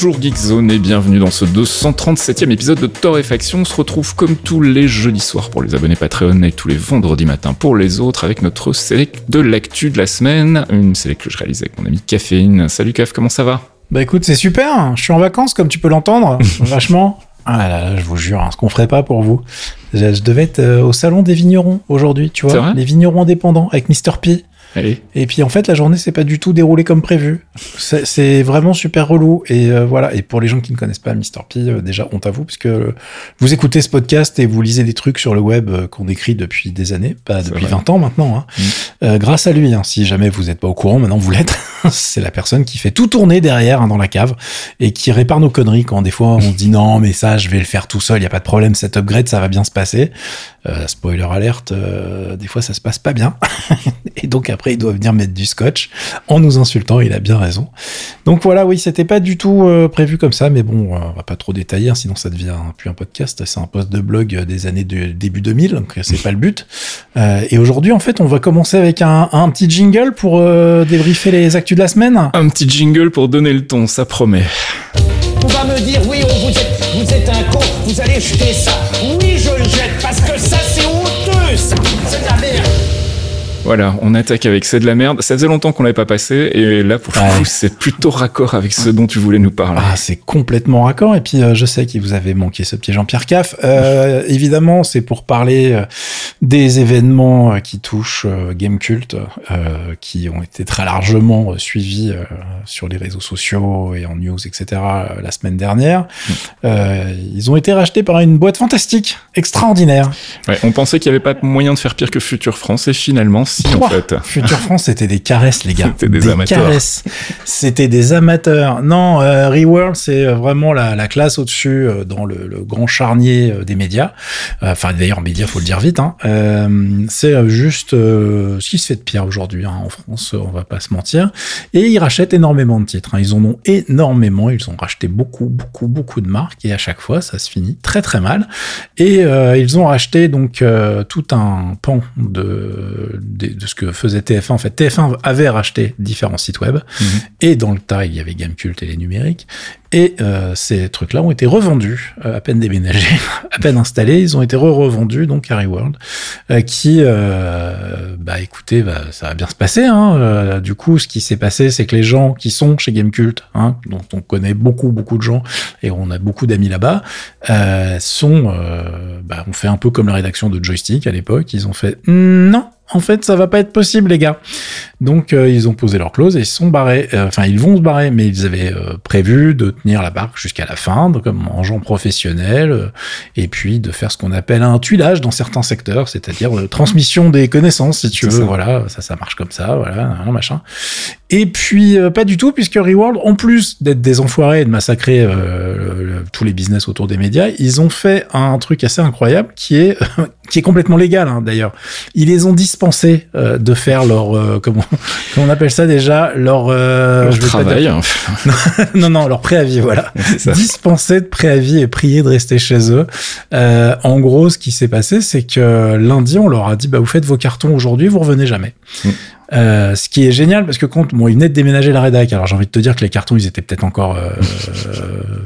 Bonjour Geekzone et bienvenue dans ce 237e épisode de Torréfaction. On se retrouve comme tous les jeudis soirs pour les abonnés Patreon et tous les vendredis matins pour les autres avec notre select de l'actu de la semaine. Une select que je réalise avec mon ami Caféine. Salut Caf, comment ça va? Bah écoute, c'est super. Je suis en vacances comme tu peux l'entendre. Vachement. Ah là là, je vous jure, hein, ce qu'on ferait pas pour vous. Je, je devais être euh, au salon des vignerons aujourd'hui, tu vois, les vignerons indépendants avec Mr P. Allez. Et puis en fait, la journée s'est pas du tout déroulée comme prévu. C'est vraiment super relou. Et euh, voilà. Et pour les gens qui ne connaissent pas Mr P, euh, déjà honte à vous, puisque euh, vous écoutez ce podcast et vous lisez des trucs sur le web euh, qu'on écrit depuis des années, pas depuis vrai. 20 ans maintenant. Hein. Mm. Grâce à lui, hein, si jamais vous n'êtes pas au courant, maintenant vous l'êtes. C'est la personne qui fait tout tourner derrière hein, dans la cave et qui répare nos conneries quand des fois on se dit non mais ça je vais le faire tout seul, il y a pas de problème, cet upgrade ça va bien se passer. Spoiler alerte, des fois ça se passe pas bien. et donc après il doit venir mettre du scotch en nous insultant, il a bien raison. Donc voilà, oui, c'était pas du tout euh, prévu comme ça, mais bon, euh, on va pas trop détailler, hein, sinon ça devient un- plus un podcast, c'est un post de blog euh, des années de début 2000, donc c'est pas le but. Euh, et aujourd'hui, en fait, on va commencer avec un, un petit jingle pour euh, débriefer les actus de la semaine. Un petit jingle pour donner le ton, ça promet. On va me dire oui, vous êtes, vous êtes un con, vous allez jeter ça. Voilà, on attaque avec C'est de la merde. Ça faisait longtemps qu'on l'avait pas passé et là pour le Ouais. coup c'est plutôt raccord avec ce dont tu voulais nous parler. Ah, c'est complètement raccord. Et puis, euh, je sais qu'il vous avait manqué ce petit Jean-Pierre Caff. Euh, évidemment, c'est pour parler euh, des événements qui touchent Game Cult, qui ont été très largement suivis sur les réseaux sociaux et en news, etc. la semaine dernière. Euh, ils ont été rachetés par une boîte fantastique, extraordinaire. Ouais, on pensait qu'il y avait pas moyen de faire pire que Future France et finalement en fait. Future France, c'était des caresses, les gars. C'était des amateurs. caresses. C'était des amateurs. Non, euh, Reworld, c'est euh, vraiment la, la classe au-dessus euh, dans le, le grand charnier euh, des médias. Enfin, d'ailleurs, médias, faut le dire vite. Hein. C'est juste ce qui se fait de pire aujourd'hui hein, en France, on va pas se mentir. Et ils rachètent énormément de titres. hein. Ils en ont énormément. Ils ont racheté beaucoup, beaucoup, beaucoup de marques. Et à chaque fois, ça se finit très, très mal. Et ils ont racheté donc tout un pan de, de, de ce que faisait TF1. En fait, TF1 avait racheté différents sites web. Mhm. Et dans le tas, il y avait Gamecult et les numériques. Et euh, ces trucs-là ont été revendus, euh, à peine déménagés, à peine installés. Ils ont été re-revendus donc à Reworld, euh, qui, euh, bah écoutez, bah, ça va bien se passer. Hein. Euh, du coup, ce qui s'est passé, c'est que les gens qui sont chez Gamecult, hein, dont on connaît beaucoup, beaucoup de gens, et on a beaucoup d'amis là-bas, euh, sont, euh, bah, on fait un peu comme la rédaction de Joystick à l'époque. Ils ont fait non. En fait, ça va pas être possible, les gars. Donc, euh, ils ont posé leur clause et ils sont barrés. Euh, Enfin, ils vont se barrer, mais ils avaient euh, prévu de tenir la barque jusqu'à la fin, donc, comme en gens professionnels, euh, et puis de faire ce qu'on appelle un tuilage dans certains secteurs, c'est-à-dire euh, transmission des connaissances, si tu veux. ça. Voilà, ça, ça marche comme ça, voilà, un machin. Et puis, euh, pas du tout, puisque Reworld, en plus d'être des enfoirés et de massacrer euh, le- tous les business autour des médias, ils ont fait un truc assez incroyable qui est, qui est complètement légal, hein, d'ailleurs. Ils les ont dispensés euh, de faire leur, euh, comment on appelle ça déjà, leur, euh, Leur je travail, dire- hein. non, non, leur préavis, voilà. Dispensés de préavis et priés de rester chez eux. Euh, en gros, ce qui s'est passé, c'est que lundi, on leur a dit, bah, vous faites vos cartons aujourd'hui, vous revenez jamais. Mm. Euh, ce qui est génial parce que quand bon ils venaient de déménager la rédac alors j'ai envie de te dire que les cartons ils étaient peut-être encore euh,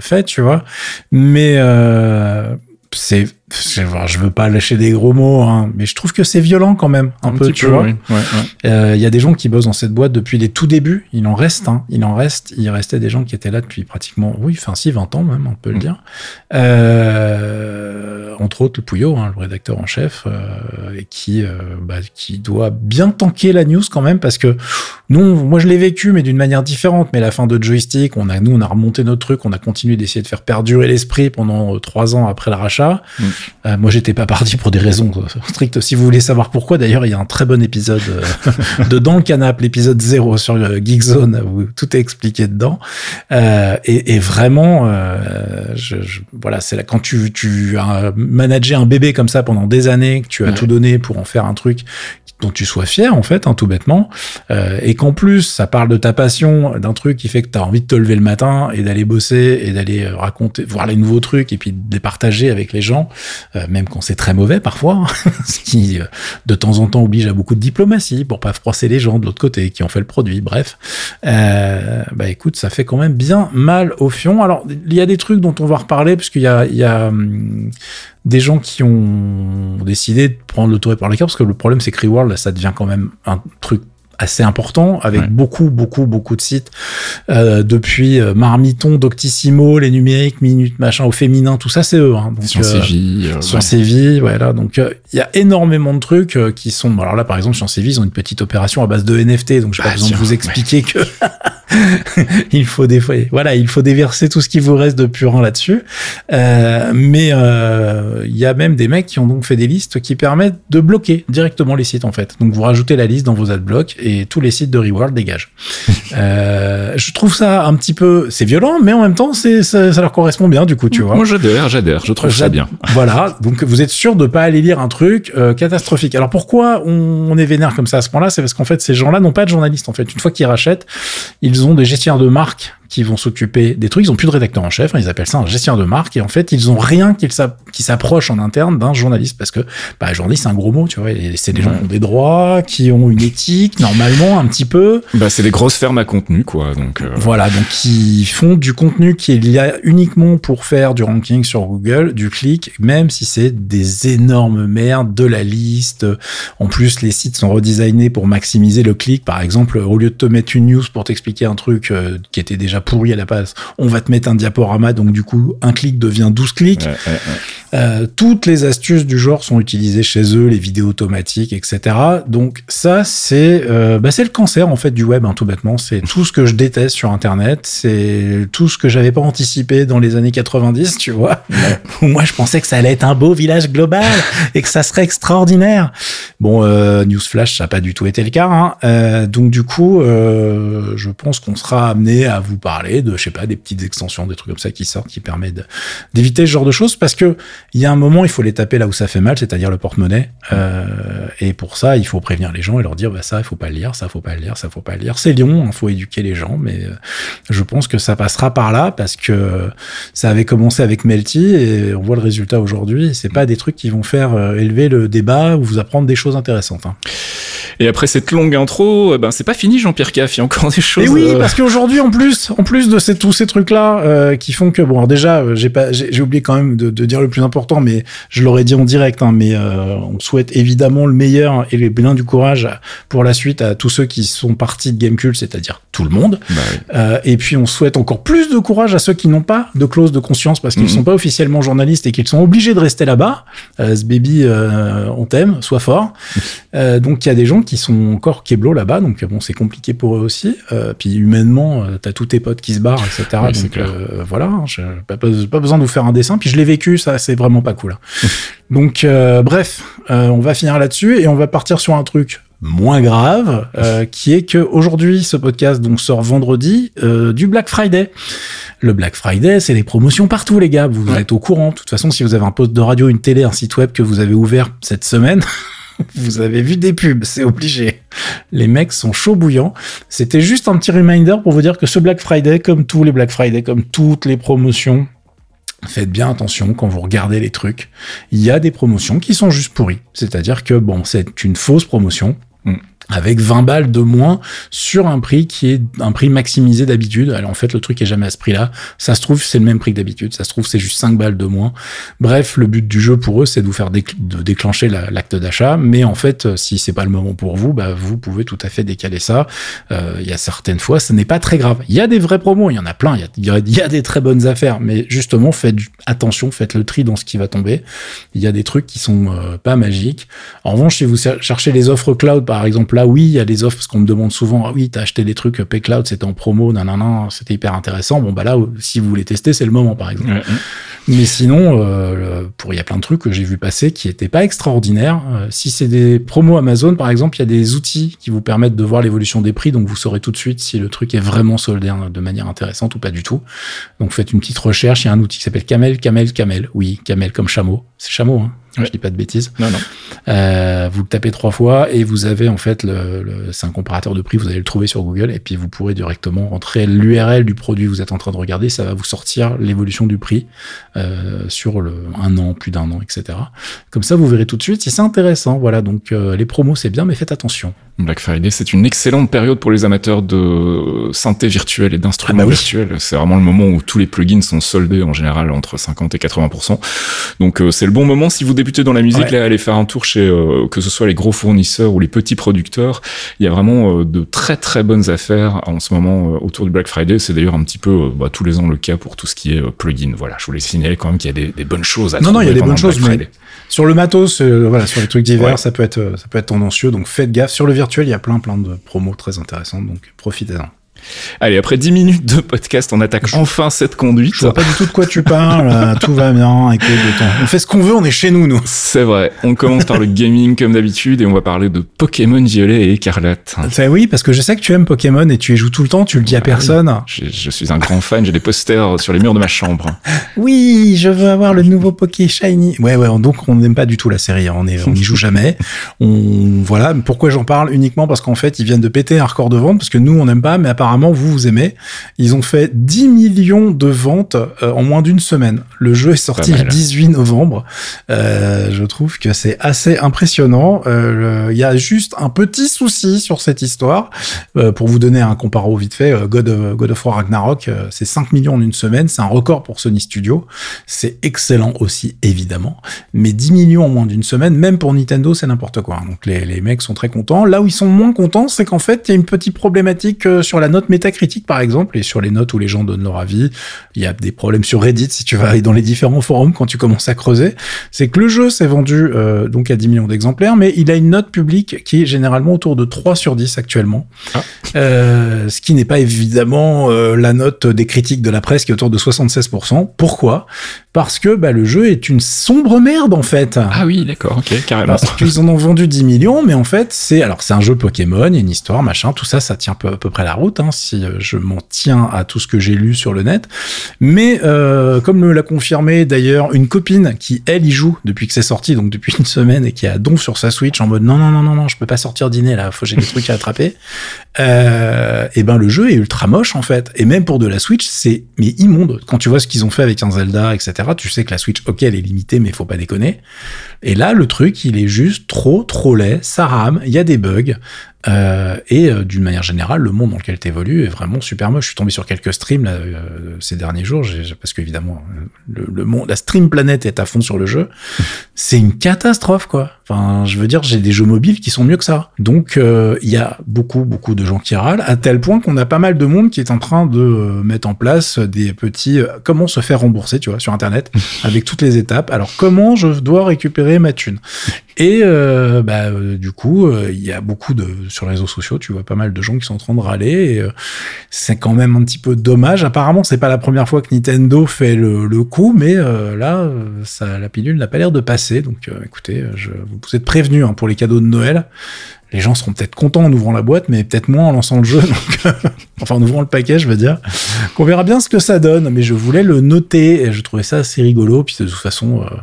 faits tu vois mais euh, c'est je veux pas lâcher des gros mots hein, mais je trouve que c'est violent quand même un, peu tu peu, vois oui. Ouais, ouais. euh, Il y a des gens qui bossent dans cette boîte depuis les tout débuts. Il en reste, hein. Il en reste. Il restait des gens qui étaient là depuis pratiquement, oui, enfin, si, 20 ans même, on peut le Mm. dire. Euh, entre autres, le Pouillot, hein, le rédacteur en chef, euh, et qui, euh, bah, qui doit bien tanker la news quand même, parce que nous, moi, je l'ai vécu, mais d'une manière différente. Mais la fin de Joystick, on a, nous, on a remonté notre truc, on a continué d'essayer de faire perdurer l'esprit pendant euh, trois ans après le rachat. Mm. Euh, moi, j'étais pas parti pour des raisons euh, strictes. Si vous voulez savoir pourquoi, d'ailleurs, il y a un très bon épisode euh, de Dans le Canap, l'épisode 0 sur euh, Geekzone, où tout est expliqué dedans. Euh, et, et vraiment, euh, je, je- voilà, c'est là quand tu, tu as manager un bébé comme ça pendant des années, que tu as Ouais. tout donné pour en faire un truc dont tu sois fier en fait, hein, tout bêtement, euh, et qu'en plus ça parle de ta passion, d'un truc qui fait que tu as envie de te lever le matin et d'aller bosser et d'aller euh, raconter, voir les nouveaux trucs et puis de les partager avec les gens, euh, même quand c'est très mauvais parfois, hein, ce qui euh, de temps en temps oblige à beaucoup de diplomatie pour pas froisser les gens de l'autre côté qui ont fait le produit. Bref, euh, bah écoute, ça fait quand même bien mal au fion. Alors il y a des trucs dont on va reparler parce qu'il y a, il y a hum, des gens qui ont décidé de prendre le tour par les cœurs parce que le problème c'est que Reworld ça devient quand même un truc assez important avec Ouais. beaucoup beaucoup beaucoup de sites euh, depuis euh, Marmiton, Doctissimo, les numériques, Minute, machin au féminin, tout ça c'est eux. Hein. Donc, Science euh, vie. euh, Science Vie, voilà. Donc euh, il y a énormément de trucs euh, qui sont. Alors là, par exemple, Science et Vie, ils ont une petite opération à base de NFT, donc j'ai Ah, pas besoin tiens, de vous ouais. expliquer que il faut des voilà, il faut déverser tout ce qui vous reste de purin là-dessus. Euh, mais euh, il y a même des mecs qui ont donc fait des listes qui permettent de bloquer directement les sites en fait. Donc vous rajoutez la liste dans vos adblocks et tous les sites de Reworld dégagent. euh, je trouve ça un petit peu, c'est violent, mais en même temps, c'est ça, ça leur correspond bien du coup, tu vois. Moi, j'adhère, j'adhère. Je trouve ça bien. Voilà, donc vous êtes sûr de pas aller lire un truc euh, catastrophique. Alors pourquoi on, on est vénère comme ça à ce point-là? C'est parce qu'en fait ces gens-là n'ont pas de journalistes. En fait, une fois qu'ils rachètent, ils ont des gestionnaires de marque qui vont s'occuper des trucs. Ils ont plus de rédacteur en chef. hein, ils appellent ça un gestionnaire de marque. Et en fait, ils ont rien qui s'app- qui s'approche en interne d'un journaliste parce que bah, journaliste c'est un gros mot, tu vois. C'est des gens qui ont des droits, qui ont une éthique normalement un petit peu. Bah, c'est des grosses fermes à contenu, quoi. Donc, euh, Voilà, donc ils font du contenu qui est lié uniquement pour faire du ranking sur Google, du clic, même si c'est des énormes merdes de la liste. En plus, les sites sont redesignés pour maximiser le clic. Par exemple, au lieu de te mettre une news pour t'expliquer un truc euh, qui était déjà pourri à la base, on va te mettre un diaporama, donc du coup, un clic devient 12 clics. ouais, ouais, ouais. Euh, toutes les astuces du genre sont utilisées chez eux, les vidéos automatiques, etc. Donc ça, c'est euh, bah, c'est le cancer en fait du web, hein, tout bêtement. C'est tout ce que je déteste sur Internet. C'est tout ce que j'avais pas anticipé dans les années 90, tu vois. Moi, je pensais que ça allait être un beau village global et que ça serait extraordinaire. Bon, euh, Newsflash, ça n'a pas du tout été le cas. Hein. Donc du coup, je pense qu'on sera amené à vous parler de, je sais pas, des petites extensions, des trucs comme ça qui sortent, qui permettent d'éviter ce genre de choses, parce que il y a un moment, il faut les taper là où ça fait mal, c'est-à-dire le porte-monnaie. Euh, et pour ça, il faut prévenir les gens et leur dire, bah ça, il faut pas le lire, ça, faut pas le lire, ça, faut pas le lire. C'est Lyon, il faut éduquer les gens, mais euh, je pense que ça passera par là parce que ça avait commencé avec Melty et on voit le résultat aujourd'hui. C'est pas des trucs qui vont faire euh, élever le débat ou vous apprendre des choses intéressantes. Hein. Et après cette longue intro, euh, ben, c'est pas fini, Jean-Pierre Caff. Il y a encore des choses. Et oui, euh, parce qu'aujourd'hui, en plus, en plus de ces, tous ces trucs-là, euh, qui font que, bon, alors déjà, euh, j'ai pas, j'ai oublié quand même de, de dire le plus important, mais je l'aurais dit en direct, hein, mais euh, on souhaite évidemment le meilleur et le plein du courage pour la suite à tous ceux qui sont partis de Gamecult, c'est-à-dire tout le monde. bah oui. Euh, et puis on souhaite encore plus de courage à ceux qui n'ont pas de clause de conscience parce qu'ils Mhm. sont pas officiellement journalistes et qu'ils sont obligés de rester là-bas. Euh, ce baby, euh, on t'aime, sois fort. Euh, donc il y a des gens qui sont encore keblo là-bas, donc bon c'est compliqué pour eux aussi. Euh, puis humainement, euh, t'as tous tes potes qui se barrent, etc. Oui, donc euh, voilà, hein, j'ai pas, pas, besoin de vous faire un dessin. Puis je l'ai vécu, ça c'est vraiment pas cool. hein. donc euh, bref, euh, on va finir là-dessus et on va partir sur un truc moins grave, euh, qui est que aujourd'hui ce podcast donc sort vendredi euh, du Black Friday. Le Black Friday, c'est les promotions partout, les gars. Vous Ouais. êtes au courant. De toute façon, si vous avez un poste de radio, une télé, un site web que vous avez ouvert cette semaine, vous avez vu des pubs, c'est obligé. Les mecs sont chauds bouillants. C'était juste un petit reminder pour vous dire que ce Black Friday, comme tous les Black Friday, comme toutes les promotions, Faites bien attention quand vous regardez les trucs. Il y a des promotions qui sont juste pourries. C'est-à-dire que bon, c'est une fausse promotion. Avec 20 balles de moins sur un prix qui est un prix maximisé d'habitude. Alors en fait, le truc est jamais à ce prix-là. Ça se trouve, c'est le même prix que d'habitude. Ça se trouve, c'est juste 5 balles de moins. Bref, le but du jeu pour eux, c'est de vous faire de déclencher la- l'acte d'achat. Mais en fait, euh, si c'est pas le moment pour vous, bah, vous pouvez tout à fait décaler ça. Euh, Il y a certaines fois, ce n'est pas très grave. Il y a des vrais promos, il y en a plein. Il y a, des très bonnes affaires. Mais justement, faites attention, faites le tri dans ce qui va tomber. Il y a des trucs qui sont euh, pas magiques. En revanche, si vous cher- cherchez les offres cloud, par exemple, exemple, là, oui, il y a des offres, parce qu'on me demande souvent, ah oui, t'as acheté des trucs Paycloud, c'était en promo, non, c'était hyper intéressant. Bon, bah là, si vous voulez tester, c'est le moment, par exemple. Ouais. Mais sinon, euh, pour il y a plein de trucs que j'ai vu passer qui étaient pas extraordinaires. Euh, si c'est des promos Amazon, par exemple, il y a des outils qui vous permettent de voir l'évolution des prix, donc vous saurez tout de suite si le truc est vraiment soldé hein, de manière intéressante ou pas du tout. Donc faites une petite recherche. Il y a un outil qui s'appelle Camel, Camel, Camel. Oui, Camel comme chameau. C'est chameau, hein. Ouais. Je dis pas de bêtises. Non, non. Euh, vous le tapez trois fois et vous avez en fait le, le- c'est un comparateur de prix. Vous allez le trouver sur Google et puis vous pourrez directement rentrer l'URL du produit que vous êtes en train de regarder. Ça va vous sortir l'évolution du prix euh, sur le un an, plus d'un an, etc. Comme ça, vous verrez tout de suite si c'est intéressant. Voilà. Donc euh, les promos c'est bien, mais faites attention. Black Friday, c'est une excellente période pour les amateurs de synthé virtuelle et d'instruments Ah bah oui. virtuels. C'est vraiment le moment où tous les plugins sont soldés en général entre 50 et 80%. Donc euh, c'est le bon moment si vous débutez dans la musique, Ouais. là, allez faire un tour chez euh, que ce soit les gros fournisseurs ou les petits producteurs. Il y a vraiment euh, de très très bonnes affaires en ce moment autour du Black Friday. C'est d'ailleurs un petit peu bah, tous les ans le cas pour tout ce qui est plugin. Voilà, je voulais signaler quand même qu'il y a des, des bonnes choses à Non, non, il y a des bonnes choses, mais-. Sur le matos, voilà, sur les trucs divers, Ouais. ça peut être, ça peut être tendancieux. Donc faites gaffe. Sur le virtuel, il y a plein, plein de promos très intéressantes. Donc profitez-en. Allez, après 10 minutes de podcast, on attaque enfin cette conduite. Je vois pas du tout de quoi tu parles. tout va bien. Écoute, on fait ce qu'on veut. On est chez nous, nous. C'est vrai. On commence par le gaming comme d'habitude et on va parler de Pokémon Violet et Écarlate. Enfin, oui, parce que je sais que tu aimes Pokémon et tu y joues tout le temps. Tu le dis à oui. personne. Je, je suis un grand fan, j'ai des posters sur les murs de ma chambre. Oui, je veux avoir le nouveau Poké Shiny. Ouais, ouais. Donc on n'aime pas du tout la série. hein. On n'y joue jamais. On voilà. Pourquoi j'en parle? Uniquement parce qu'en fait ils viennent de péter un record de vente parce que nous on n'aime pas, mais apparemment vous vous aimez. Ils ont fait 10 millions de ventes euh, en moins d'une semaine. Le jeu est sorti le mal. 18 novembre. Euh, je trouve que c'est assez impressionnant. Euh, Il y a juste un petit souci sur cette histoire. Euh, pour vous donner un comparo vite fait, euh, God of, God of War Ragnarok, euh, c'est 5 millions en une semaine. C'est un record pour Sony Studio. C'est excellent aussi, évidemment. Mais 10 millions en moins d'une semaine, même pour Nintendo, c'est n'importe quoi. Donc les, les mecs sont très contents. Là où ils sont moins contents, c'est qu'en fait, il y a une petite problématique euh, sur la note métacritique, par exemple, et sur les notes où les gens donnent leur avis. Il y a des problèmes sur Reddit, si tu vas aller dans les différents forums quand tu commences à creuser. C'est que le jeu s'est vendu euh, donc à 10 millions d'exemplaires, mais il a une note publique qui est généralement autour de 3 sur 10 actuellement. Ah. Euh, ce qui n'est pas évidemment euh, la note des critiques de la presse qui est autour de 76%. Pourquoi? Parce que bah, le jeu est une sombre merde en fait. Ah oui, d'accord, ok, carrément. Parce qu'ils en ont vendu 10 millions, mais en fait, c'est alors c'est un jeu Pokémon, il y a une histoire, machin, tout ça, ça tient peu, à peu près la route, hein, si euh, je m'en tiens à tout ce que j'ai lu sur le net. Mais euh, comme me l'a confirmé d'ailleurs une copine qui elle y joue depuis que c'est sorti, donc depuis une semaine, et qui a don sur sa Switch en mode non non non non non, je peux pas sortir dîner là, faut j'ai des trucs à attraper. Euh, et ben le jeu est ultra moche en fait, et même pour de la Switch, c'est mais immonde. Quand tu vois ce qu'ils ont fait avec un Zelda, etc., tu sais que la Switch, ok, elle est limitée, mais faut pas déconner. Et là, le truc, il est juste trop, trop laid, ça rame, il y a des bugs. Euh, et euh, d'une manière générale, le monde dans lequel tu évolues est vraiment super moche. Je suis tombé sur quelques streams là, euh, ces derniers jours, parce qu'évidemment, le, le monde, la stream planète est à fond sur le jeu. C'est une catastrophe, quoi. Enfin, je veux dire, j'ai des jeux mobiles qui sont mieux que ça. Donc, euh, il y a beaucoup, beaucoup de gens qui râlent, à tel point qu'on a pas mal de monde qui est en train de euh, mettre en place des petits euh, comment se faire rembourser, tu vois, sur Internet, avec toutes les étapes. Alors, comment je dois récupérer ma thune? Et euh, bah, euh, du coup, euh, il y a beaucoup de sur les réseaux sociaux, tu vois pas mal de gens qui sont en train de râler. Euh, c'est quand même un petit peu dommage. Apparemment, c'est pas la première fois que Nintendo fait le, le coup, mais là, ça, la pilule n'a pas l'air de passer. Donc, écoutez, je, vous êtes prévenus hein, pour les cadeaux de Noël. Les gens seront peut-être contents en ouvrant la boîte, mais peut-être moins en lançant le jeu. Donc, enfin, en ouvrant le paquet, je veux dire. On verra bien ce que ça donne, mais je voulais le noter. Et je trouvais ça assez rigolo. Puis de toute façon. euh,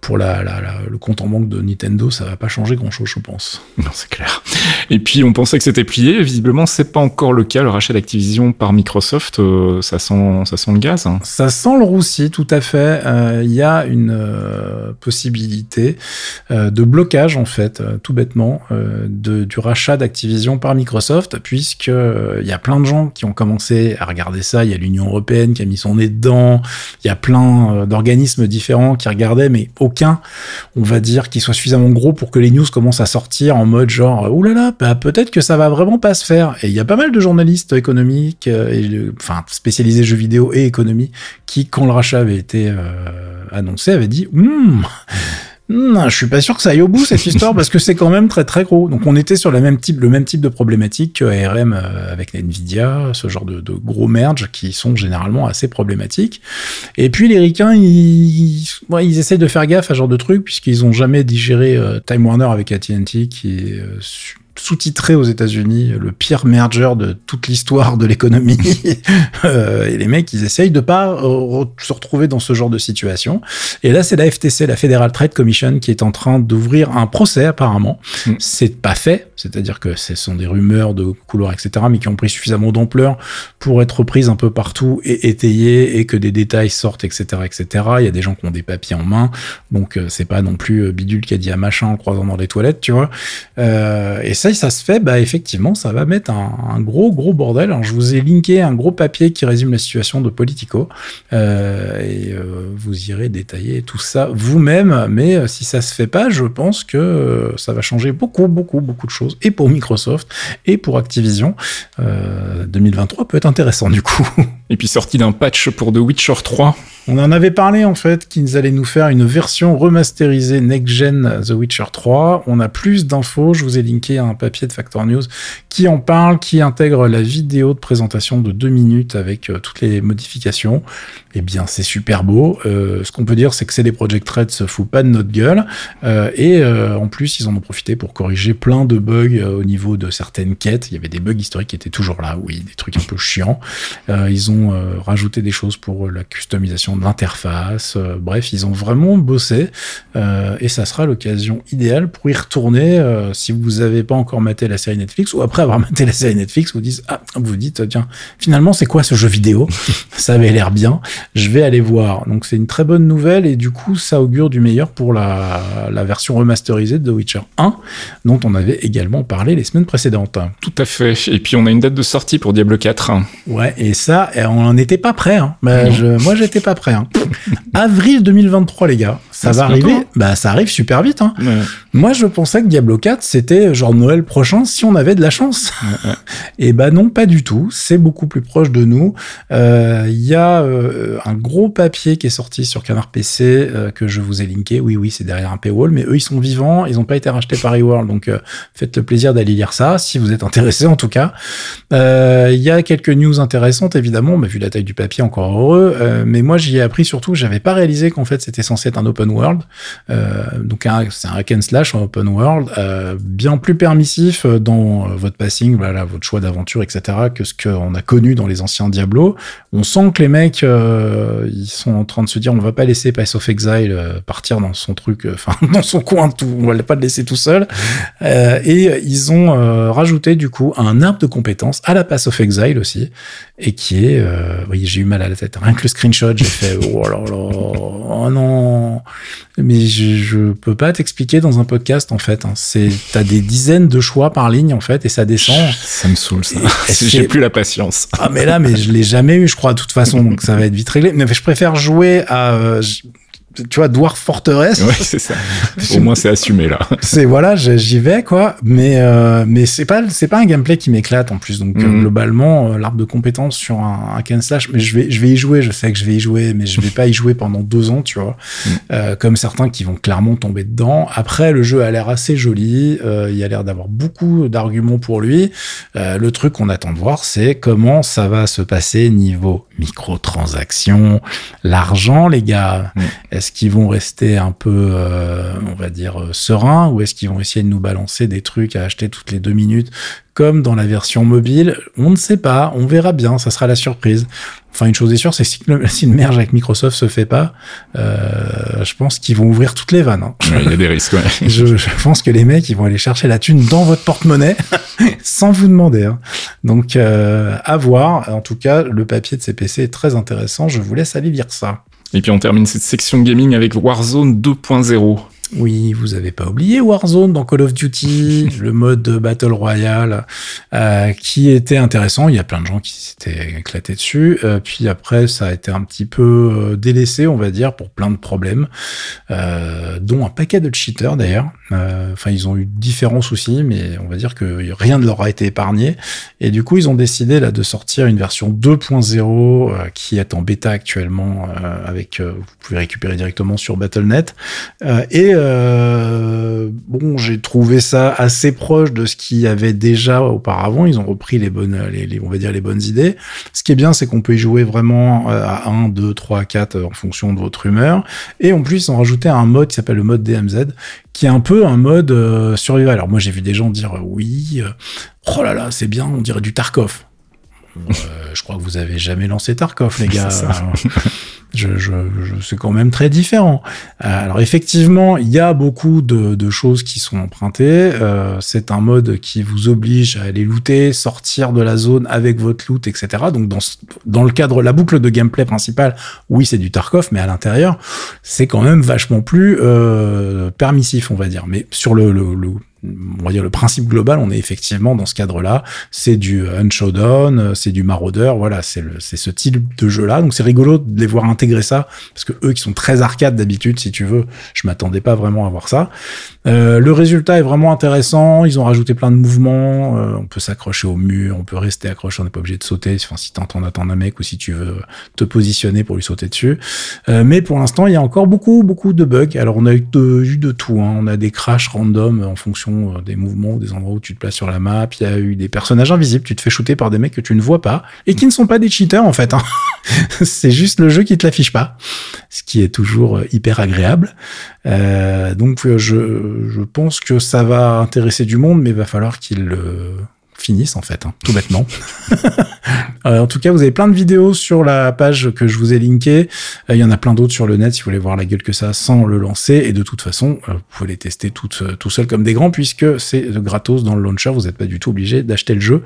pour la, la- la- le compte en banque de Nintendo, ça va pas changer grand chose, je pense. Non, c'est clair. Et puis on pensait que c'était plié, visiblement c'est pas encore le cas. Le rachat d'Activision par Microsoft, euh, ça sent, ça sent le gaz. hein. Ça sent le roussi, tout à fait. Euh, Il y a une euh, possibilité de blocage, en fait, tout bêtement, de, du rachat d'Activision par Microsoft, puisque il y a plein de gens qui ont commencé à regarder ça. Il y a l'Union européenne qui a mis son nez dedans. Il y a plein d'organismes différents qui regardaient, mais on va dire, qui soit suffisamment gros pour que les news commencent à sortir en mode genre, euh, oulala, bah, peut-être que ça va vraiment pas se faire. Et il y a pas mal de journalistes économiques, euh, enfin spécialisés jeux vidéo et économie, qui, quand le rachat avait été euh, annoncé, avaient dit, Hmm, Non, je suis pas sûr que ça aille au bout cette histoire parce que c'est quand même très très gros. Donc on était sur le même type, le même type de problématique que ARM euh, avec Nvidia, ce genre de, de gros merge qui sont généralement assez problématiques. Et puis les ricains, ils, ouais, ils essayent de faire gaffe à ce genre de trucs puisqu'ils ont jamais digéré euh, Time Warner avec AT&T qui est euh, sous-titré aux États-Unis, le pire merger de toute l'histoire de l'économie. Euh, et les mecs, ils essayent de pas euh, re- se retrouver dans ce genre de situation. Et là, c'est la FTC, la Federal Trade Commission, qui est en train d'ouvrir un procès apparemment. Mm. C'est pas fait, c'est-à-dire que ce sont des rumeurs de couloir, etc., mais qui ont pris suffisamment d'ampleur pour être reprises un peu partout et étayées et que des détails sortent, etc., etc. Il y a des gens qui ont des papiers en main, donc euh, c'est pas non plus bidule qui a dit à machin en le croisant dans les toilettes, tu vois. Euh, et ça, ça se fait, bah effectivement, ça va mettre un, gros, gros bordel. Je vous ai linké un gros papier qui résume la situation de Politico, euh, et euh, vous irez détailler tout ça vous-même. Mais euh, si ça se fait pas, je pense que ça va changer beaucoup, beaucoup, beaucoup de choses, et pour Microsoft et pour Activision. Euh, 2023 peut être intéressant du coup. Et puis sorti d'un patch pour The Witcher 3. On en avait parlé en fait qu'ils allaient nous faire une version remasterisée next-gen The Witcher 3. On a plus d'infos, je vous ai linké un papier de Factor News qui en parle, qui intègre la vidéo de présentation de deux minutes avec euh, toutes les modifications. Eh bien, c'est super beau. Euh, ce qu'on peut dire, c'est que CD Projekt Red se fout pas de notre gueule. Euh, et en plus, ils en ont profité pour corriger plein de bugs au niveau de certaines quêtes. Il y avait des bugs historiques qui étaient toujours là, oui, des trucs un peu chiants. Ils ont euh, rajouté des choses pour euh, la customisation de l'interface. Euh, bref, ils ont vraiment bossé. Et ça sera l'occasion idéale pour y retourner si vous n'avez pas encore maté la série Netflix ou après avoir maté la série Netflix, vous dites ah vous dites tiens finalement c'est quoi ce jeu vidéo? Ça avait l'air bien. Je vais aller voir. Donc c'est une très bonne nouvelle et du coup ça augure du meilleur pour la, la version remasterisée de The Witcher 1 dont on avait également parlé les semaines précédentes. Tout à fait. Et puis on a une date de sortie pour Diablo 4. Ouais, et ça, on n'en était pas prêt. Hein. Bah, Non. je, moi, j'étais pas prêt. Hein. Avril 2023, les gars. Ça Ah, va arriver. Bah, ça arrive super vite. Hein. Ouais. Moi, je pensais que Diablo 4, c'était genre Noël prochain si on avait de la chance. et bah non, pas du tout. C'est beaucoup plus proche de nous. Euh, Il y a euh, un gros papier qui est sorti sur Canard PC euh, que je vous ai linké. Oui, oui, c'est derrière un paywall, mais eux, ils sont vivants. Ils n'ont pas été rachetés par eWorld, donc euh, faites le plaisir d'aller lire ça si vous êtes intéressé en tout cas. Euh, Il y a quelques news intéressantes, évidemment. Vu la taille du papier, encore heureux. Euh, mais moi, j'y ai appris surtout, j'avais pas réalisé qu'en fait, c'était censé être un open world. Euh, donc, c'est un hack and slash en open world, euh, bien plus permissif dans votre passing, votre choix d'aventure, etc., que ce qu'on a connu dans les anciens Diablo. On sent que les mecs, ils sont en train de se dire, on va pas laisser Pass of Exile partir dans son truc, enfin, dans son coin, tout, on va pas le laisser tout seul. Et ils ont rajouté du coup un arbre de compétences à la Pass of Exile aussi, et qui est, euh, oui, j'ai eu mal à la tête. Rien que le screenshot, j'ai fait, oh là là, oh non, mais je, je peux pas t'expliquer dans un podcast en fait. Hein. C'est, t'as des dizaines de choix par ligne en fait, et ça descend. Ça me saoule ça. J'ai plus la patience. Ah mais là, mais je l'ai jamais eu, je crois, de toute façon, donc ça va être vite réglé. Mais je préfère jouer à, euh, tu vois, Dwarf Fortress. Ouais, c'est ça. Au moins c'est assumé là. c'est voilà, j'y vais quoi, mais euh, mais c'est pas c'est pas un gameplay qui m'éclate en plus. Donc euh, Mhm. globalement, euh, l'arbre de compétences sur un, un can slash, mais je vais je vais y jouer, je sais que je vais y jouer, mais je vais pas y jouer pendant deux ans, tu vois, Mhm. Euh, comme certains qui vont clairement tomber dedans. Après, le jeu a l'air assez joli, euh, il a l'air d'avoir beaucoup d'arguments pour lui. Euh, le truc qu'on attend de voir, c'est comment ça va se passer niveau microtransactions, l'argent, les gars. Mhm. Est-ce qu'ils vont rester un peu, euh, on va dire, euh, sereins ou est-ce qu'ils vont essayer de nous balancer des trucs à acheter toutes les deux minutes comme dans la version mobile? On ne sait pas, on verra bien, ça sera la surprise. Enfin, une chose est sûre, c'est que si, le- si une merge avec Microsoft se fait pas, euh, je pense qu'ils vont ouvrir toutes les vannes. hein. Ouais, Il y a des risques. Ouais. Je, je pense que les mecs, ils vont aller chercher la thune dans votre porte-monnaie sans vous demander. hein. Donc, euh, à voir. En tout cas, le papier de CPC est très intéressant. Je vous laisse aller lire ça. Et puis on termine cette section gaming avec Warzone 2.0. Oui, vous avez pas oublié Warzone dans Call of Duty, le mode Battle Royale, euh, qui était intéressant. Il y a plein de gens qui s'étaient éclatés dessus. Euh, puis après, ça a été un petit peu euh, délaissé, on va dire, pour plein de problèmes, euh, dont un paquet de cheaters d'ailleurs. Enfin, ils ont eu différents soucis, mais on va dire que rien ne leur a été épargné. Et du coup, ils ont décidé là de sortir une version 2.0 euh, qui est en bêta actuellement, avec vous pouvez récupérer directement sur Battle.net. Et euh, bon, j'ai trouvé ça assez proche de ce qu'il y avait déjà auparavant. Ils ont repris les bonnes, idées. Ce qui est bien, c'est qu'on peut y jouer vraiment euh, à 1, 2, 3, 4 en fonction de votre humeur. Et en plus, ils ont rajouté un mode qui s'appelle le mode DMZ, qui est un peu un mode euh, survival. Alors moi, j'ai vu des gens dire oui, oh là là, c'est bien, on dirait du Tarkov. Je crois que vous avez jamais lancé Tarkov, les gars je, je, je c'est quand même très différent. Euh, alors effectivement, il y a beaucoup de, de choses qui sont empruntées. Euh, c'est un mode qui vous oblige à aller looter, sortir de la zone avec votre loot, etc. Donc dans, dans le cadre, la boucle de gameplay principale, oui, c'est du Tarkov, mais à l'intérieur, c'est quand même vachement plus euh, permissif, on va dire. Mais sur le, le, le on va dire le principe global, on est effectivement dans ce cadre-là. C'est du Unshowdown, c'est du Marauder, voilà, c'est ce type de jeu-là. Donc c'est rigolo de les voir intégrer ça, parce que eux qui sont très arcade d'habitude, si tu veux, je m'attendais pas vraiment à voir ça. Euh, le résultat est vraiment intéressant. Ils ont rajouté plein de mouvements. Euh, on peut s'accrocher au mur, on peut rester accroché, on n'est pas obligé de sauter. Enfin, si t'entends attendre un mec ou si tu veux te positionner pour lui sauter dessus. Euh, mais pour l'instant, il y a encore beaucoup, beaucoup de bugs. Alors on a eu de, eu de tout. Hein. On a des crashs random en fonction euh, des mouvements, des endroits où tu te places sur la map. Il y a eu des personnages invisibles. Tu te fais shooter par des mecs que tu ne vois pas et qui ne sont pas des cheaters en fait. Hein. c'est juste le jeu qui te l'affiche pas, ce qui est toujours euh, hyper agréable. Euh, donc je, je pense que ça va intéresser du monde, mais va falloir qu'il le finissent en fait, hein, tout bêtement. euh, en tout cas, vous avez plein de vidéos sur la page que je vous ai linkée. Euh, il y en a plein d'autres sur le net si vous voulez voir la gueule que ça sans le lancer. Et de toute façon, euh, vous pouvez les tester euh, tout seul comme des grands puisque c'est gratos dans le launcher. Vous n'êtes pas du tout obligé d'acheter le jeu.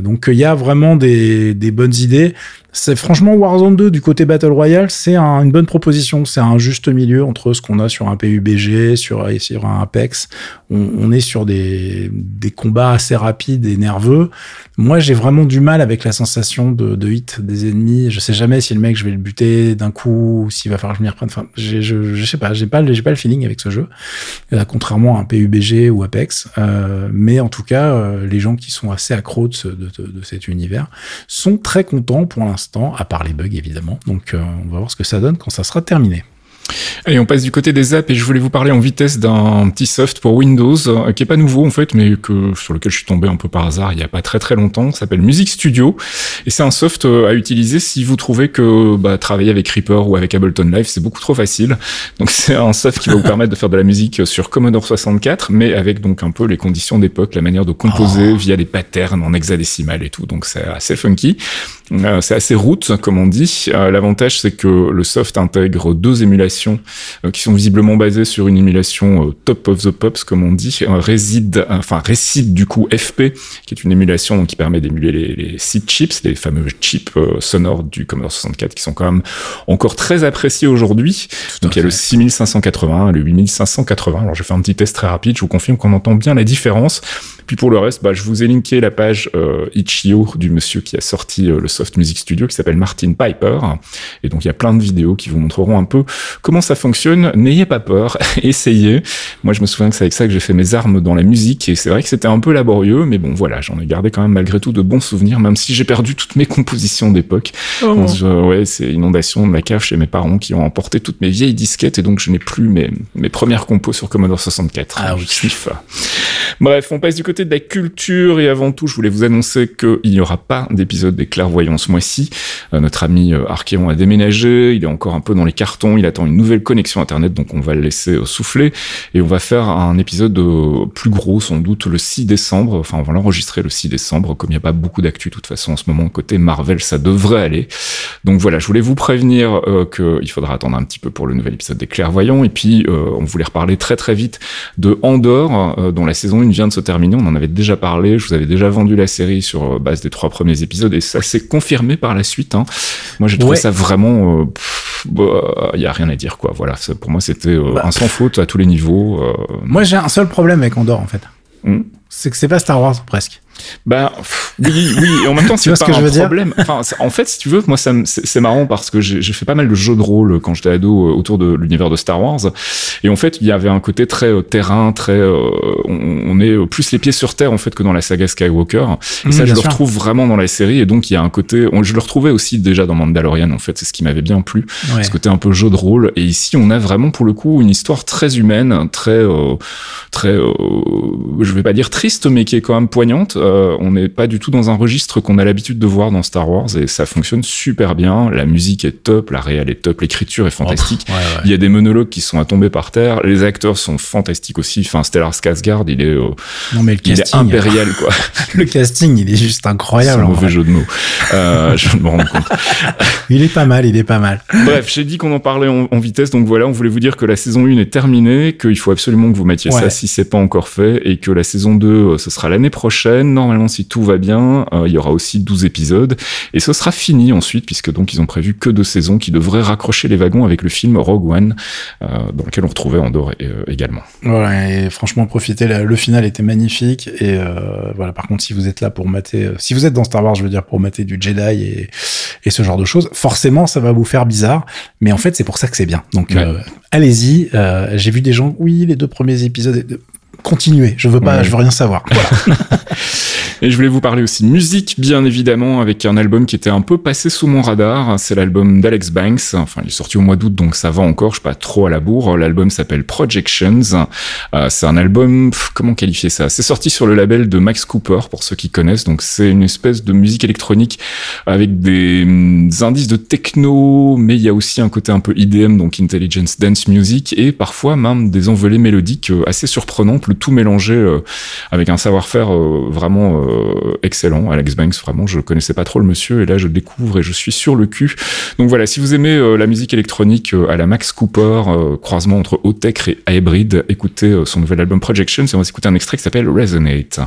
donc il y a vraiment des, bonnes idées c'est franchement Warzone 2 du côté Battle Royale, c'est un, une bonne proposition. C'est un juste milieu entre ce qu'on a sur un PUBG, sur, un Apex. On, est sur des, des, combats assez rapides nerveux. Moi, j'ai vraiment du mal avec la sensation de, de, hit des ennemis. Je sais jamais si le mec, je vais le buter d'un coup, ou s'il va falloir que je m'y reprenne. Enfin, je, je sais pas, j'ai pas, j'ai pas le feeling avec ce jeu, euh, contrairement à un PUBG ou Apex. Euh, mais en tout cas, euh, les gens qui sont assez accros de, cet univers sont très contents pour l'instant à part les bugs évidemment. Donc on va voir ce que ça donne quand ça sera terminé. Allez, on passe du côté des apps et je voulais vous parler en vitesse d'un petit soft pour Windows euh, qui est pas nouveau en fait, mais que sur lequel je suis tombé un peu par hasard il y a pas très très longtemps. S'appelle Music Studio et c'est un soft euh, à utiliser si vous trouvez que bah, travailler avec Reaper ou avec Ableton Live c'est beaucoup trop facile. Donc c'est un soft qui va vous permettre de faire de la musique sur Commodore 64, mais avec donc un peu les conditions d'époque, la manière de composer oh. via des patterns en hexadécimal et tout. Donc c'est assez funky. Euh, c'est assez route, comme on dit. Euh, l'avantage, c'est que le soft intègre deux émulations euh, qui sont visiblement basées sur une émulation top of the pops, comme on dit, réside, enfin récide du coup FP, qui est une émulation qui permet d'émuler les, les seed chips, les fameux chips sonores du Commodore 64, qui sont quand même encore très appréciés aujourd'hui. Donc il y a le 6580, le 8580. Alors je vais faire un petit test très rapide. Je vous confirme qu'on entend bien la différence. Puis pour le reste, bah, je vous ai linké la page Itch.io du monsieur qui a sorti le Soft Music Studio qui s'appelle Martin Piper. Et donc il y a plein de vidéos qui vous montreront un peu comment ça fonctionne. N'ayez pas peur, essayez. Moi je me souviens que c'est avec ça que j'ai fait mes armes dans la musique et c'est vrai que c'était un peu laborieux, mais bon voilà, j'en ai gardé quand même malgré tout de bons souvenirs, même si j'ai perdu toutes mes compositions d'époque. Oh. ouais, c'est inondation de ma cave chez mes parents qui ont emporté toutes mes vieilles disquettes et donc je n'ai plus mes, mes premières compos sur Commodore 64. Ah oui. Bref, on passe du côté de la culture et avant tout, je voulais vous annoncer qu'il n'y aura pas d'épisode des clairvoyants ce mois-ci. Euh, notre ami euh, Archéon a déménagé, il est encore un peu dans les cartons, il attend une nouvelle connexion internet, donc on va le laisser euh, souffler et on va faire un épisode plus gros sans doute le 6 décembre. Enfin, on va l'enregistrer le 6 décembre, comme il n'y a pas beaucoup d'actu de toute façon en ce moment côté Marvel, ça devrait aller. Donc voilà, je voulais vous prévenir euh, qu'il faudra attendre un petit peu pour le nouvel épisode des clairvoyants et puis on voulait reparler très très vite de Andorre, dont la saison 1 vient de se terminer on en avait déjà parlé, je vous avais déjà vendu la série sur base des trois premiers épisodes et ça s'est confirmé par la suite. Hein. Moi j'ai trouvé ouais. ça vraiment, il euh, bah, y a rien à dire quoi. Voilà, ça, pour moi c'était euh, bah, un sans faute à tous les niveaux. Moi j'ai un seul problème avec Andorre en fait. Hmm? C'est que c'est pas Star Wars presque. Bah pff, oui, oui. Et en même temps, c'est ce pas que je un dire problème. Enfin, en fait, si tu veux, moi, c'est marrant parce que j'ai fait pas mal de jeux de rôle quand j'étais ado euh, autour de l'univers de Star Wars. Et en fait, il y avait un côté très euh, terrain, très. euh, on, on est euh, plus les pieds sur terre en fait que dans la saga Skywalker. Et Mm, ça, je le sûr. retrouve vraiment dans la série. Et donc, il y a un côté. on- je le retrouvais aussi déjà dans Mandalorian. En fait, c'est ce qui m'avait bien plu. Ouais. ce côté un peu jeu de rôle. Et ici, on a vraiment pour le coup une histoire très humaine, très, euh, très, euh, je vais pas dire triste, mais qui est quand même poignante. Euh, on n'est pas du tout dans un registre qu'on a l'habitude de voir dans Star Wars et ça fonctionne super bien. La musique est top, la réal est top, l'écriture est fantastique. Ouais, ouais. Il y a des monologues qui sont à tomber par terre. Les acteurs sont fantastiques aussi. Enfin, Stellar Skarsgård, il est, euh, Non, mais le il est impérial, quoi. le casting, il est juste C'est incroyable. un en mauvais vrai. jeu de mots. Euh, je me rends compte. Il est pas mal, il est pas mal. Bref, j'ai dit qu'on en parlait en, en vitesse, donc voilà, on voulait vous dire que la saison 1 est terminée, qu'il faut absolument que vous mettiez Ouais. ça si c'est pas encore fait, et que la saison 2, euh, ce sera l'année prochaine. Normalement, si tout va bien, euh, il y aura aussi 12 épisodes, et ce sera fini ensuite, puisque donc ils ont prévu que deux saisons qui devraient raccrocher les wagons avec le film Rogue One, euh, dans lequel on retrouvait Andorre euh, également. Voilà, et franchement, profitez. Le final était magnifique. Et euh, voilà, par contre, si vous êtes là pour mater, si vous êtes dans Star Wars, je veux dire, pour mater du Jedi et, et ce genre de choses, forcément, ça va vous faire bizarre. Mais en fait, c'est pour ça que c'est bien. Donc, Ouais. euh, allez-y. Euh, J'ai vu des gens, oui, les deux premiers épisodes. Continuez. Je veux pas, Ouais. je veux rien savoir. Voilà. Et je voulais vous parler aussi de musique, bien évidemment, avec un album qui était un peu passé sous mon radar. C'est l'album d'Alex Banks. Enfin, il est sorti au mois d'août, donc ça va encore. Je suis pas trop à la bourre. L'album s'appelle Projections. Euh, c'est un album, pff, comment qualifier ça? C'est sorti sur le label de Max Cooper, pour ceux qui connaissent. Donc, c'est une espèce de musique électronique avec des hum, indices de techno, mais il y a aussi un côté un peu IDM, donc Intelligence Dance Music, et parfois même des envolées mélodiques euh, assez surprenantes, tout mélangé euh, avec un savoir-faire euh, vraiment euh, excellent. Alex Banks, vraiment, je connaissais pas trop le monsieur, et là je découvre et je suis sur le cul. Donc voilà, si vous aimez la musique électronique à la Max Cooper, croisement entre haut-tech et hybrid, écoutez son nouvel album Projections, et on va s'écouter un extrait qui s'appelle Resonate.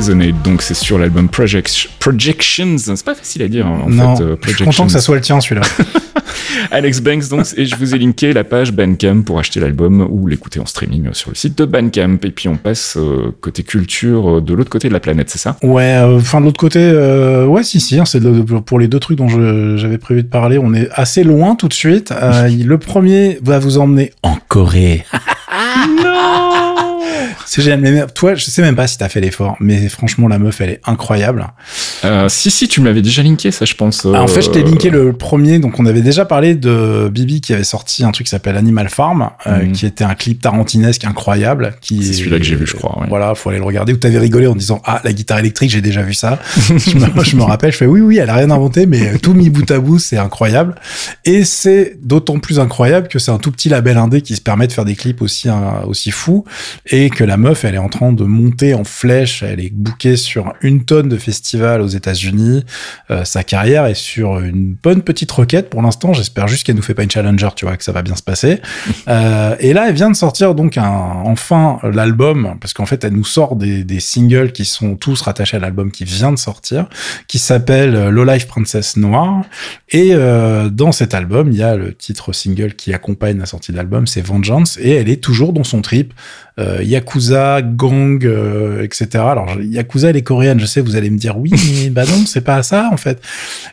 Resonate, donc c'est sur l'album Project- Projections. C'est pas facile à dire hein, en non, fait. euh, je suis content que ça soit le tien, celui-là. Alex Banks, donc, et je vous ai linké la page Bandcamp pour acheter l'album ou l'écouter en streaming sur le site de Bandcamp. Et puis on passe euh, côté culture euh, de l'autre côté de la planète, c'est ça? Ouais, euh, enfin de l'autre côté, euh, ouais, si, si, hein, c'est pour les deux trucs dont j'avais prévu de parler, on est assez loin tout de suite. Euh, le premier va vous emmener en Corée. non C'est. Mais toi, je sais même pas si t'as fait l'effort, mais franchement, la meuf, elle est incroyable. euh, Si, si, tu me l'avais déjà linké, ça, je pense. Ah, en fait, je t'ai euh, linké le premier. Donc, on avait déjà parlé de Bibi qui avait sorti un truc qui s'appelle Animal Farm, euh, Mhm. qui était un clip tarantinesque incroyable. Qui C'est celui-là que j'ai vu, je crois, ouais. Voilà, faut aller le regarder. Où t'avais rigolé en disant ah la guitare électrique, j'ai déjà vu ça. je, me, je me rappelle, je fais oui oui, elle a rien inventé, mais euh, tout mis bout à bout, c'est incroyable. Et c'est d'autant plus incroyable que c'est un tout petit label indé qui se permet de faire des clips aussi hein, aussi fous et que la meuf, elle est en train de monter en flèche. Elle est bookée sur une tonne de festivals aux États-Unis. Euh, sa carrière est sur une bonne petite requête pour l'instant. J'espère juste qu'elle nous fait pas une challenger, tu vois, que ça va bien se passer. Euh, et là, elle vient de sortir donc un, enfin l'album, parce qu'en fait, elle nous sort des, des singles qui sont tous rattachés à l'album qui vient de sortir, qui s'appelle euh, Low Life Princess Noire. Et euh, dans cet album, il y a le titre single qui accompagne la sortie de l'album, c'est Vengeance, et elle est toujours dans son trip euh, yakuza, gang, euh, etc. Alors yakuza elle est coréenne, je sais, vous allez me dire oui, mais bah non, c'est pas ça en fait.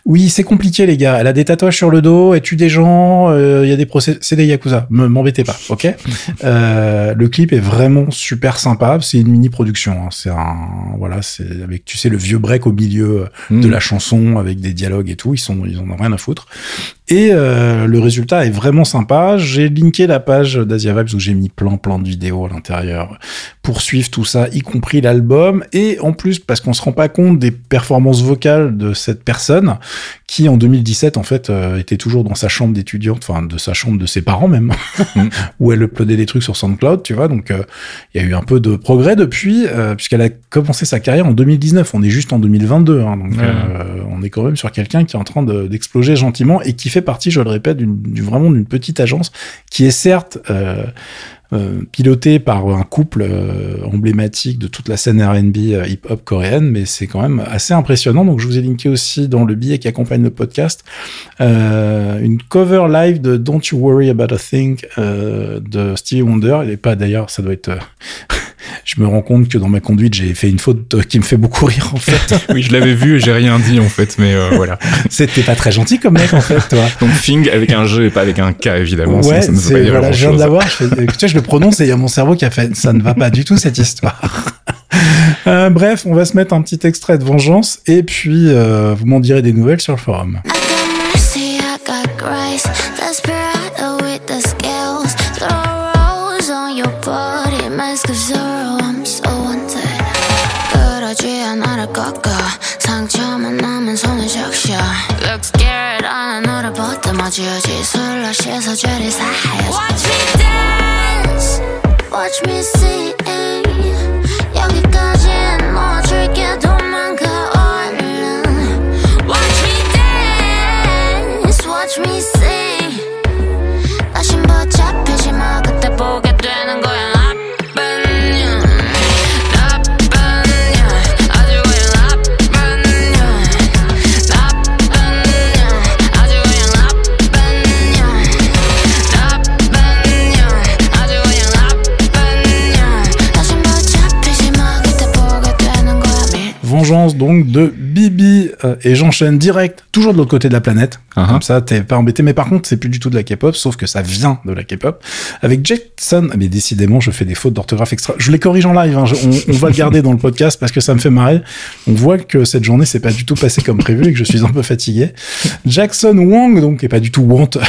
Oui, c'est compliqué les gars. Elle a des tatouages sur le dos, elle tue des gens, euh, il y a des procès, c'est des yakuza. Me- M'embêtez pas, ok? Euh, Le clip est vraiment super sympa. C'est une mini production. hein. C'est un voilà, c'est avec tu sais le vieux break au milieu euh, de Mm. la chanson avec des dialogues et tout. Ils sont ils en ont rien à foutre. Et euh, le résultat est vraiment sympa. J'ai linké la page d'Asia Vibes où j'ai mis plein plein de vidéos à l'intérieur pour suivre tout ça, y compris l'album. Et en plus, parce qu'on se rend pas compte des performances vocales de cette personne qui en 2017 en fait euh, était toujours dans sa chambre d'étudiante, enfin de sa chambre de ses parents même, Mm. où elle uploadait des trucs sur SoundCloud, tu vois. Donc euh, il y a eu un peu de progrès depuis, euh, puisqu'elle a commencé sa carrière en 2019. On est juste en 2022, hein, donc euh, on est quand même sur quelqu'un qui est en train de- d'exploser gentiment et qui fait partie, je le répète, d'une du- vraiment d'une petite agence qui est certes euh, euh, pilotée par un couple euh, emblématique de toute la scène R&B hip-hop coréenne, mais c'est quand même assez impressionnant. Donc je vous ai linké aussi dans le billet qui accompagne le podcast une cover live de Don't You Worry About a Thing de Stevie Wonder. Il est pas d'ailleurs, ça doit être. Je me rends compte que dans ma conduite, j'ai fait une faute qui me fait beaucoup rire en fait. Oui, je l'avais vu et j'ai rien dit en fait, mais euh, voilà. C'était pas très gentil comme mec en fait, toi. Donc Fing avec un G et pas avec un K évidemment. Ouais, ça ne veut pas c'est, dire voilà, je viens de l'avoir. Tu sais, je le prononce et il y a mon cerveau qui a fait, ça ne va pas du tout cette histoire. Euh, bref, on va se mettre un petit extrait de vengeance et puis euh, vous m'en direz des nouvelles sur le forum. 나를 꺾어 상처만 남은 손을 적셔. Look scared 안에 너를 벗다마 지우지 술러시에서 죄를 사하여 Watch me dance Watch me sing. Donc de Bibi euh, et j'enchaîne direct, toujours de l'autre côté de la planète. Uh-huh. Comme ça, t'es pas embêté. Mais par contre, c'est plus du tout de la K-pop, sauf que ça vient de la K-pop. Avec Jackson, mais décidément, je fais des fautes d'orthographe extra. Je les corrige en live. hein. Je- on, on va le garder dans le podcast parce que ça me fait marrer. On voit que cette journée s'est pas du tout passée comme prévu et que je suis un peu fatigué. Jackson Wang, donc, et pas du tout Want.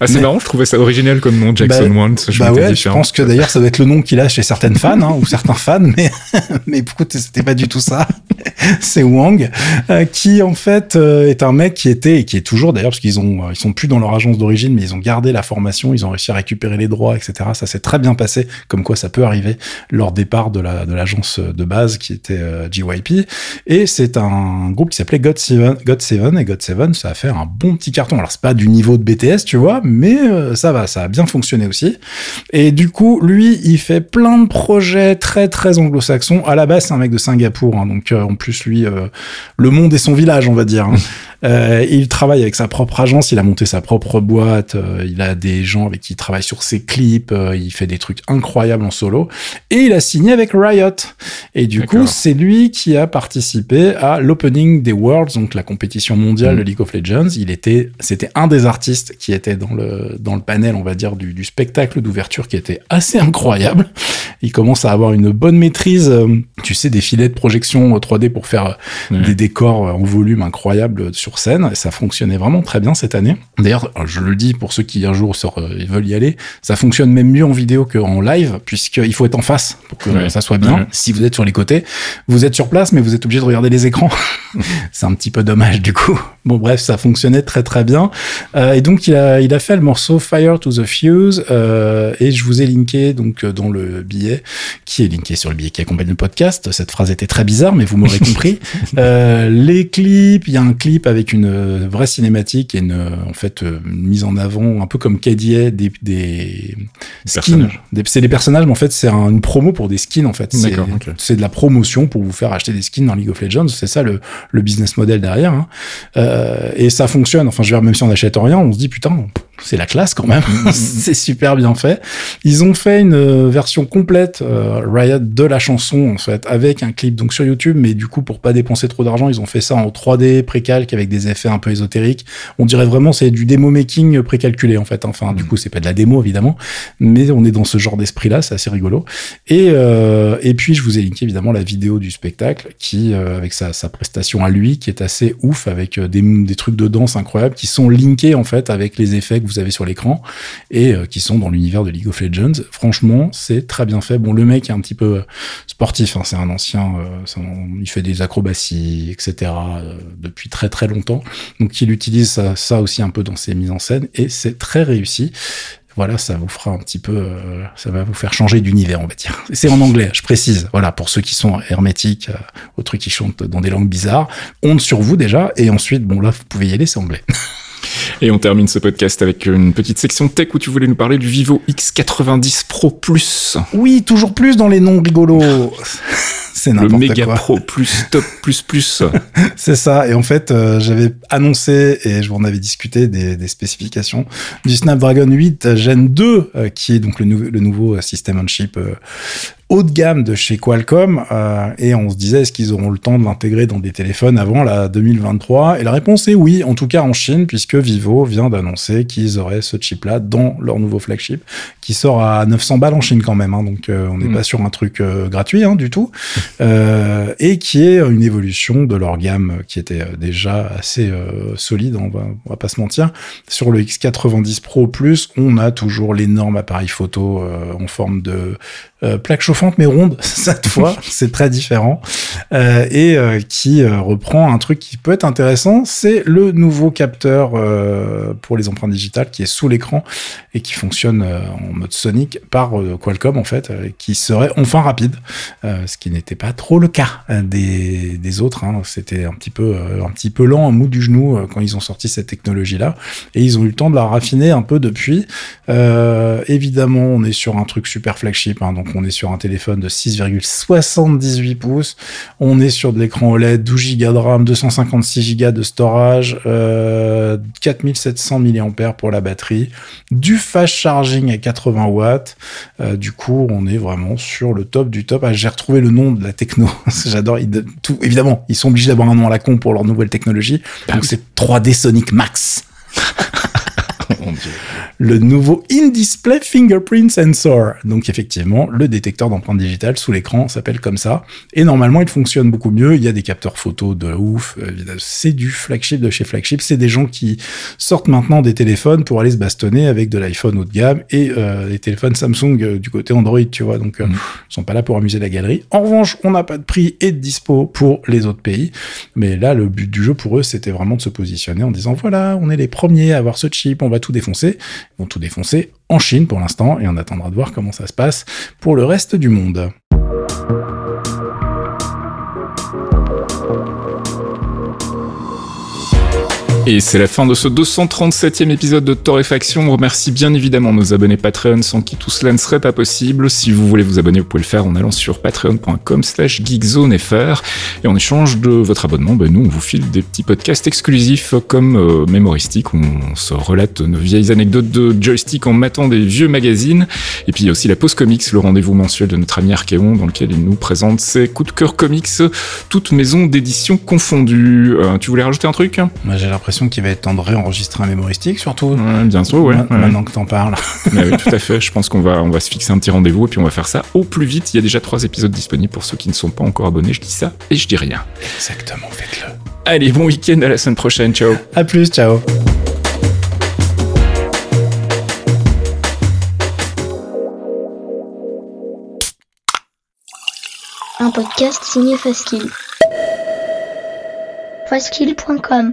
Ah, c'est Mais- marrant, je trouvais ça original comme nom, Jackson Bah, Want. Je bah ouais, je pense que d'ailleurs ça doit être le nom qu'il a chez certaines fans hein, ou certains fans, mais mais écoute, c'était pas du tout ça? C'est Wang euh, qui en fait euh, est un mec qui était et qui est toujours d'ailleurs parce qu'ils ont euh, ils sont plus dans leur agence d'origine, mais ils ont gardé la formation, ils ont réussi à récupérer les droits, etc. Ça s'est très bien passé, comme quoi ça peut arriver leur départ de la de l'agence de base qui était euh, GYP. Et c'est un groupe qui s'appelait God Seven, God Seven et God Seven, ça a fait un bon petit carton. Alors c'est pas du niveau de BTS, tu vois, mais ça va, ça a bien fonctionné aussi. Et du coup, lui, il fait plein de projets très très anglo-saxons. À la base, c'est un mec de Singapour, hein, donc euh, en plus lui, euh, le monde est son village, on va dire. Euh, il travaille avec sa propre agence, il a monté sa propre boîte, euh, il a des gens avec qui il travaille sur ses clips, euh, il fait des trucs incroyables en solo, et il a signé avec Riot. Et du coup, c'est lui qui a participé à l'opening des Worlds, donc la compétition mondiale Mm. de League of Legends. Il était, c'était un des artistes qui était dans le dans le panel, on va dire, du, du spectacle d'ouverture, qui était assez incroyable. Il commence à avoir une bonne maîtrise, euh, tu sais, des filets de projection euh, 3D pour faire euh, des décors euh, en volume incroyables sur scène. Et ça fonctionnait vraiment très bien cette année. D'ailleurs, je le dis pour ceux qui un jour sur, euh, veulent y aller, ça fonctionne même mieux en vidéo qu'en live, puisqu'il faut être en face pour que Ouais. ça soit bien. Ouais. Si vous êtes sur les côtés, vous êtes sur place, mais vous êtes obligé de regarder les écrans. C'est un petit peu dommage du coup. Bon bref, ça fonctionnait très très bien. Euh, et donc il a, il a fait le morceau Fire to the Fuse euh, et je vous ai linké donc euh, dans le billet qui est linké sur le billet qui accompagne le podcast. Cette phrase était très bizarre, mais vous m'aurez compris. Les clips, il y a un clip avec une euh, vraie cinématique et une euh, en fait euh, une mise en avant un peu comme KDA des, des skins. C'est des personnages, mais en fait c'est un- une promo pour des skins en fait. C'est- de la promotion pour vous faire acheter des skins dans League of Legends. C'est ça le, le business model derrière. hein. Euh, et ça fonctionne. Enfin, je veux dire, même si on n'achète rien, on se dit putain, c'est la classe quand même. c'est super bien fait. Ils ont fait une euh, version complète euh, Riot de la chanson en fait avec un clip donc sur YouTube, mais du coup pour pas dépenser trop d'argent, ils ont fait ça en 3D précalque avec des effets un peu ésotériques. On dirait vraiment c'est du démo making précalculé en fait. Enfin du coup c'est pas de la démo évidemment, mais on est dans ce genre d'esprit là, c'est assez rigolo. Et euh, et puis je vous ai linké évidemment la vidéo du spectacle qui euh, avec sa, sa prestation à lui qui est assez ouf avec des, des trucs de danse incroyables qui sont linkés en fait avec les effets que vous avez sur l'écran et euh, qui sont dans l'univers de League of Legends. Franchement, c'est très bien fait. Bon, le mec est un petit peu euh, sportif, hein, c'est un ancien, euh, il fait des acrobaties, etc. depuis très très longtemps. Donc il utilise ça, aussi un peu dans ses mises en scène et c'est très réussi voilà, ça vous fera un petit peu, ça va vous faire changer d'univers, on va dire. C'est en anglais, je précise. Voilà, pour ceux qui sont hermétiques, aux trucs qui chantent dans des langues bizarres, honte sur vous déjà, et ensuite, bon là, vous pouvez y aller, c'est anglais. Et on termine ce podcast avec une petite section tech où tu voulais nous parler du Vivo X90 Pro Plus. Oui, toujours plus dans les noms rigolos. C'est Le n'importe méga quoi. pro plus top plus plus. C'est ça. Et en fait, euh, j'avais annoncé et je vous en avais discuté des, des spécifications du Snapdragon 8 Gen 2, euh, qui est donc le, nou- le nouveau euh, system on chip haut de gamme de chez Qualcomm. euh, et on se disait, est-ce qu'ils auront le temps de l'intégrer dans des téléphones avant la 2023 Et la réponse est oui, en tout cas en Chine, puisque Vivo vient d'annoncer qu'ils auraient ce chip-là dans leur nouveau flagship, qui sort à 900 balles en Chine quand même. hein. donc euh, on n'est Mm. pas sur un truc euh, gratuit hein, du tout. Euh, et qui est une évolution de leur gamme qui était euh, déjà assez euh, solide, on va, on va pas se mentir. Sur le X90 Pro Plus, on a toujours l'énorme appareil photo euh, en forme de euh, plaque chauffante mais ronde cette fois, c'est très différent Euh, et euh, qui reprend un truc qui peut être intéressant, c'est le nouveau capteur pour les empreintes digitales qui est sous l'écran et qui fonctionne en mode sonique par Qualcomm en fait, qui serait enfin rapide, ce qui n'était pas trop le cas des, des autres. hein. C'était un petit peu un petit peu lent, un mou du genou quand ils ont sorti cette technologie là, et ils ont eu le temps de la raffiner un peu depuis. Évidemment, on est sur un truc super flagship, hein, donc on est sur un téléphone de 6,78 pouces, on est sur de l'écran OLED, 12 Go de RAM, 256 Go de storage, euh, 4700 mAh pour la batterie, du fast charging à 80 watts. Euh, du coup, on est vraiment sur le top du top. Ah, J'ai retrouvé le nom de la techno. J'adore. Tout, évidemment, ils sont obligés d'avoir un nom à la con pour leur nouvelle technologie. Donc c'est 3D Sonic Max. Le nouveau in-display fingerprint sensor. Donc effectivement, le détecteur d'empreintes digitales sous l'écran s'appelle comme ça. Et normalement, il fonctionne beaucoup mieux. Il y a des capteurs photo de ouf. Euh, C'est du flagship de chez flagship. C'est des gens qui sortent maintenant des téléphones pour aller se bastonner avec de l'iPhone haut de gamme et euh, les téléphones Samsung euh, du côté Android, tu vois. Donc, euh, ils sont pas là pour amuser la galerie. En revanche, on n'a pas de prix et de dispo pour les autres pays. Mais là, le but du jeu pour eux, c'était vraiment de se positionner en disant voilà, on est les premiers à avoir ce chip, on va tout défoncer. Vont tout défoncer en Chine pour l'instant et on attendra de voir comment ça se passe pour le reste du monde. Et c'est la fin de ce 237e épisode de Torréfaction. On remercie bien évidemment nos abonnés Patreon sans qui tout cela ne serait pas possible. Si vous voulez vous abonner, vous pouvez le faire en allant sur patreon.com slash geekzonefr. Et en échange de votre abonnement, ben nous, on vous file des petits podcasts exclusifs comme euh, Mémoristique, où on se relate nos vieilles anecdotes de joystick en matant des vieux magazines. Et puis il y a aussi la pause comics, le rendez-vous mensuel de notre ami Archeon, dans lequel il nous présente ses coups de cœur comics, toutes maisons d'édition confondues. Euh, tu voulais rajouter un truc? Moi, j'ai l'impression qu'il va être temps de réenregistrer un mémoristique, surtout. Ouais, bien sûr, ouais. Ma- ouais, ouais. Maintenant que t'en parles. Mais oui, tout à fait. Je pense qu'on va, on va se fixer un petit rendez-vous et puis on va faire ça au plus vite. Il y a déjà trois épisodes disponibles pour ceux qui ne sont pas encore abonnés. Je dis ça et je dis rien. Exactement, faites-le. Allez, bon week-end, à la semaine prochaine. Ciao. À plus, ciao. Un podcast signé Faskill. Faskill.com